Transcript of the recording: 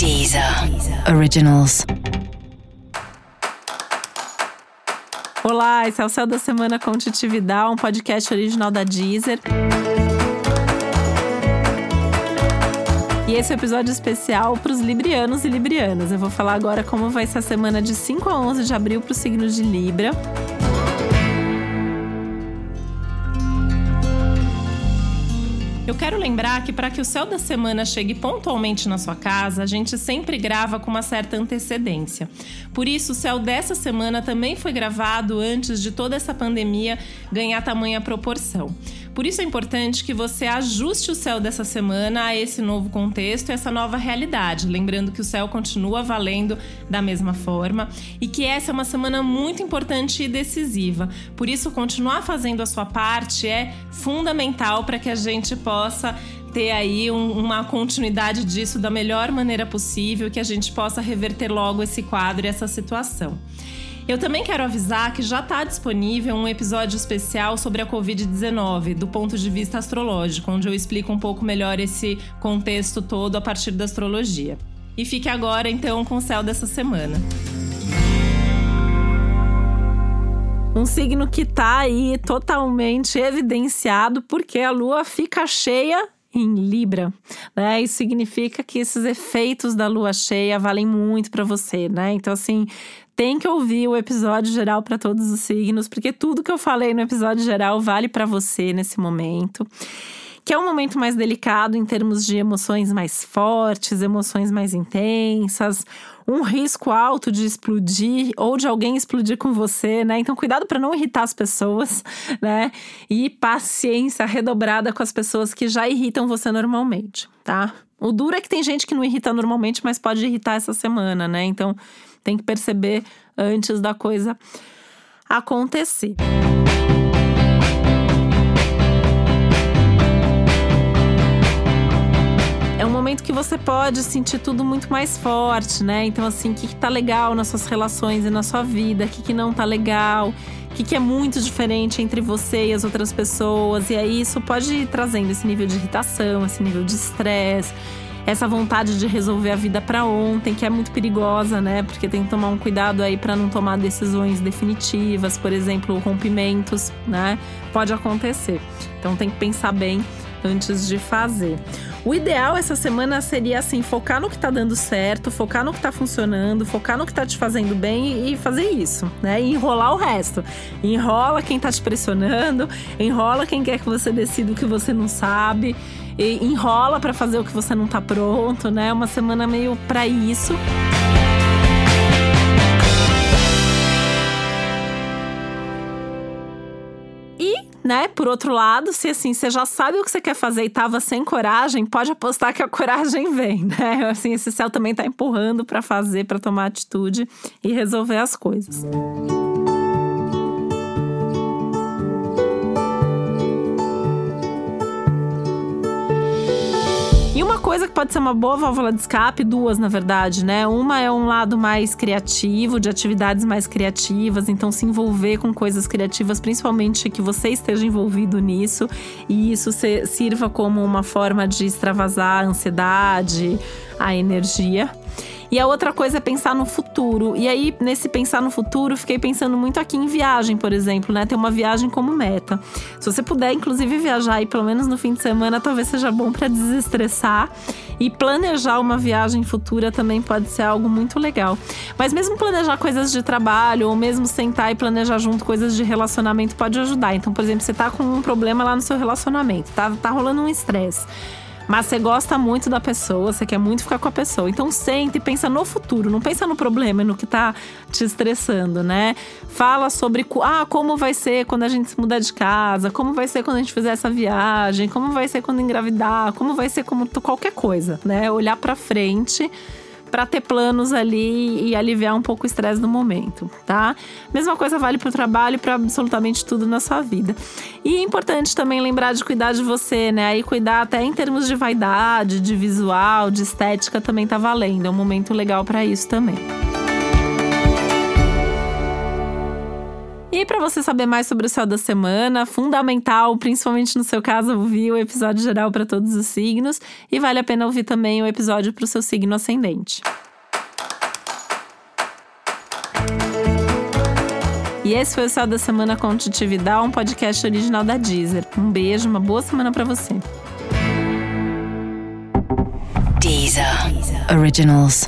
Deezer Originals. Olá, esse é o Céu da Semana com Titividade, um podcast original da Deezer. E esse é o um episódio especial para os librianos e librianas. Eu vou falar agora como vai ser a semana de 5 a 11 de abril para o signo de Libra. Eu quero lembrar que para que o céu da semana chegue pontualmente na sua casa, a gente sempre grava com uma certa antecedência. Por isso, o céu dessa semana também foi gravado antes de toda essa pandemia ganhar tamanha proporção. Por isso é importante que você ajuste o céu dessa semana a esse novo contexto, essa nova realidade. Lembrando que o céu continua valendo da mesma forma e que essa é uma semana muito importante e decisiva. Por isso, continuar fazendo a sua parte é fundamental para que a gente possa ter aí um, uma continuidade disso da melhor maneira possível, que a gente possa reverter logo esse quadro e essa situação. Eu também quero avisar que já está disponível um episódio especial sobre a Covid-19, do ponto de vista astrológico, onde eu explico um pouco melhor esse contexto todo a partir da astrologia. E fique agora, então, com o céu dessa semana. Um signo que está aí totalmente evidenciado porque a lua fica cheia em Libra, né? Isso significa que esses efeitos da lua cheia valem muito para você, né? Então assim, tem que ouvir o episódio geral para todos os signos, porque tudo que eu falei no episódio geral vale para você nesse momento. Que é um momento mais delicado em termos de emoções mais fortes, emoções mais intensas, um risco alto de explodir ou de alguém explodir com você, né? Então, cuidado para não irritar as pessoas, né? E paciência redobrada com as pessoas que já irritam você normalmente, tá? O duro é que tem gente que não irrita normalmente, mas pode irritar essa semana, né? Então, tem que perceber antes da coisa acontecer. é você pode sentir tudo muito mais forte, né? Então, assim, o que, que tá legal nas suas relações e na sua vida, o que, que não tá legal, o que, que é muito diferente entre você e as outras pessoas. E aí, isso pode ir trazendo esse nível de irritação, esse nível de estresse essa vontade de resolver a vida para ontem, que é muito perigosa, né? Porque tem que tomar um cuidado aí para não tomar decisões definitivas, por exemplo, rompimentos, né? Pode acontecer. Então tem que pensar bem antes de fazer. O ideal essa semana seria assim, focar no que tá dando certo, focar no que tá funcionando, focar no que tá te fazendo bem e fazer isso, né? E enrolar o resto. Enrola quem tá te pressionando, enrola quem quer que você decida o que você não sabe, enrola para fazer o que você não tá pronto, né? Uma semana meio para isso. Né? Por outro lado, se assim, você já sabe o que você quer fazer e tava sem coragem, pode apostar que a coragem vem, né? Assim, esse céu também tá empurrando para fazer, para tomar atitude e resolver as coisas. Música coisa que pode ser uma boa válvula de escape, duas na verdade, né? Uma é um lado mais criativo, de atividades mais criativas, então se envolver com coisas criativas, principalmente que você esteja envolvido nisso e isso sirva como uma forma de extravasar a ansiedade, a energia. E a outra coisa é pensar no futuro. E aí, nesse pensar no futuro, fiquei pensando muito aqui em viagem, por exemplo, né? Ter uma viagem como meta. Se você puder, inclusive, viajar aí pelo menos no fim de semana, talvez seja bom para desestressar. E planejar uma viagem futura também pode ser algo muito legal. Mas mesmo planejar coisas de trabalho, ou mesmo sentar e planejar junto coisas de relacionamento pode ajudar. Então, por exemplo, você tá com um problema lá no seu relacionamento, tá, tá rolando um estresse. Mas você gosta muito da pessoa, você quer muito ficar com a pessoa. Então sente e pensa no futuro, não pensa no problema, no que tá te estressando, né? Fala sobre ah, como vai ser quando a gente se mudar de casa, como vai ser quando a gente fizer essa viagem, como vai ser quando engravidar, como vai ser como qualquer coisa, né? Olhar para frente para ter planos ali e aliviar um pouco o estresse do momento, tá? Mesma coisa vale para o trabalho e para absolutamente tudo na sua vida. E é importante também lembrar de cuidar de você, né? Aí cuidar até em termos de vaidade, de visual, de estética também tá valendo. É um momento legal para isso também. E para você saber mais sobre o céu da semana, fundamental, principalmente no seu caso, ouvir o episódio geral para todos os signos e vale a pena ouvir também o episódio para o seu signo ascendente. E esse foi o Céu da Semana com Titividade, um podcast original da Deezer. Um beijo, uma boa semana para você. Deezer. Originals.